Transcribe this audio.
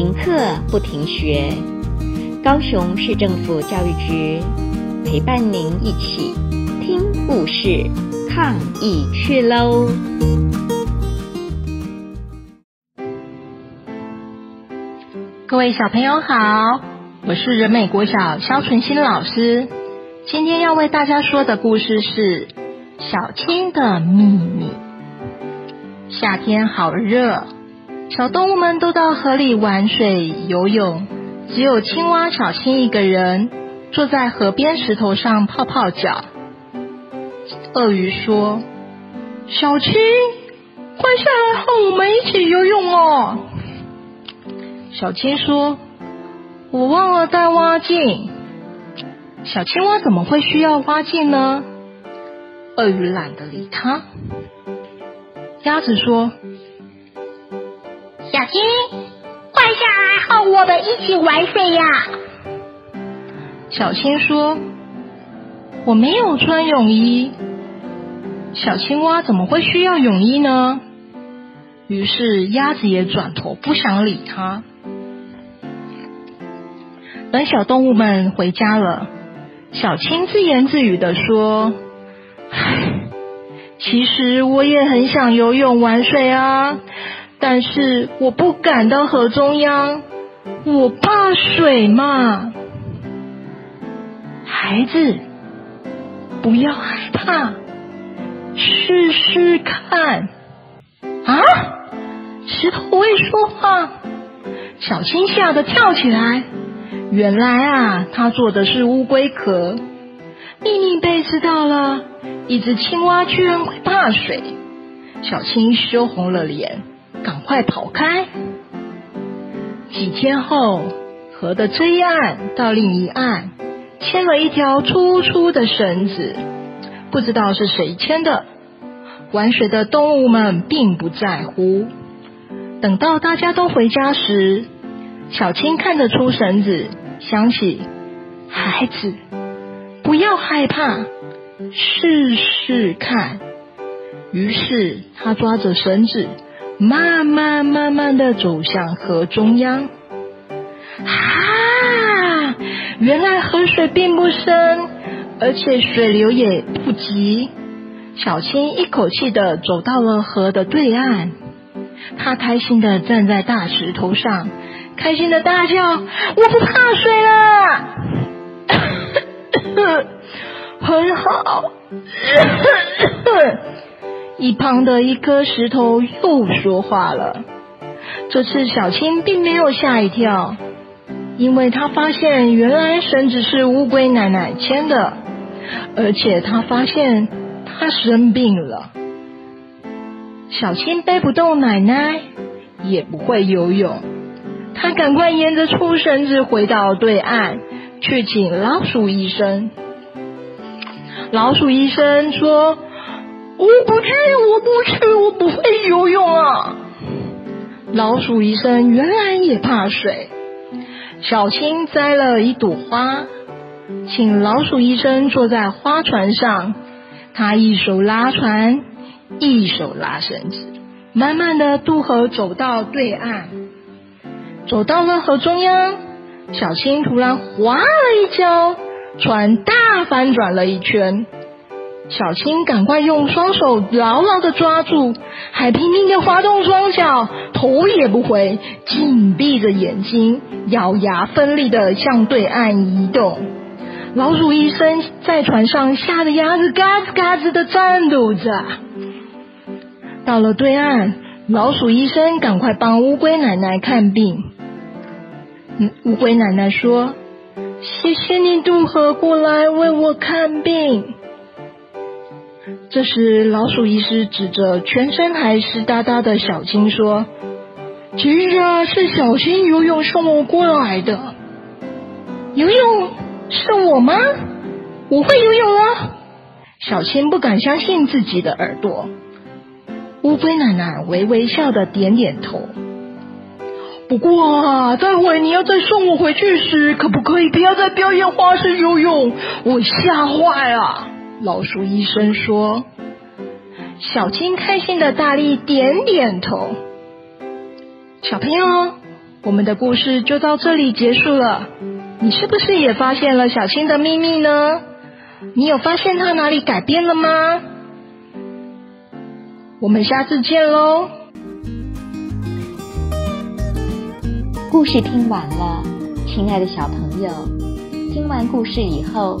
停课不停学，高雄市政府教育局陪伴您一起听故事、抗疫去喽！各位小朋友好，我是仁美国小萧纯心老师，今天要为大家说的故事是《小青的秘密》。夏天好热。小动物们都到河里玩水游泳，只有青蛙小青一个人坐在河边石头上泡泡脚。鳄鱼说：“小青，快下来和我们一起游泳哦。”小青说：“我忘了带蛙镜。”小青蛙怎么会需要蛙镜呢？鳄鱼懒得理它。鸭子说。小青，快下来和我们一起玩水呀！小青说：“我没有穿泳衣。”小青蛙怎么会需要泳衣呢？于是鸭子也转头不想理它。等小动物们回家了，小青自言自语地说：“唉，其实我也很想游泳玩水啊。”但是我不敢到河中央，我怕水嘛。孩子，不要害怕，试试看。啊！石头会说话，小青吓得跳起来。原来啊，他做的是乌龟壳。秘密被知道了，一只青蛙居然会怕水。小青羞红了脸。赶快跑开！几天后，河的这一岸到另一岸牵了一条粗粗的绳子，不知道是谁牵的。玩水的动物们并不在乎。等到大家都回家时，小青看得出绳子，想起孩子，不要害怕，试试看。于是他抓着绳子。慢慢慢慢的走向河中央，啊！原来河水并不深，而且水流也不急。小青一口气的走到了河的对岸，她开心的站在大石头上，开心的大叫：“我不怕水了！” 很好。一旁的一颗石头又说话了。这次小青并没有吓一跳，因为她发现原来绳子是乌龟奶奶牵的，而且她发现她生病了。小青背不动奶奶，也不会游泳，她赶快沿着粗绳子回到对岸，去请老鼠医生。老鼠医生说。我不去，我不去，我不会游泳啊！老鼠医生原来也怕水。小青摘了一朵花，请老鼠医生坐在花船上。他一手拉船，一手拉绳子，慢慢的渡河走到对岸。走到了河中央，小青突然滑了一跤，船大翻转了一圈。小青赶快用双手牢牢的抓住，还拼命的滑动双脚，头也不回，紧闭着眼睛，咬牙奋力的向对岸移动。老鼠医生在船上吓得牙子嘎吱嘎吱的颤抖着。到了对岸，老鼠医生赶快帮乌龟奶奶看病。乌龟奶奶说：“谢谢你渡河过来为我看病。”这时，老鼠医师指着全身还湿哒哒的小青说：“其实啊，是小青游泳送我过来的。游泳是我吗？我会游泳啊！”小青不敢相信自己的耳朵。乌龟奶奶微微笑的点点头。不过啊，待会你要再送我回去时，可不可以不要再表演花式游泳？我吓坏了。老鼠医生说：“小青开心的大力点点头。小朋友，我们的故事就到这里结束了。你是不是也发现了小青的秘密呢？你有发现她哪里改变了吗？我们下次见喽！故事听完了，亲爱的小朋友，听完故事以后，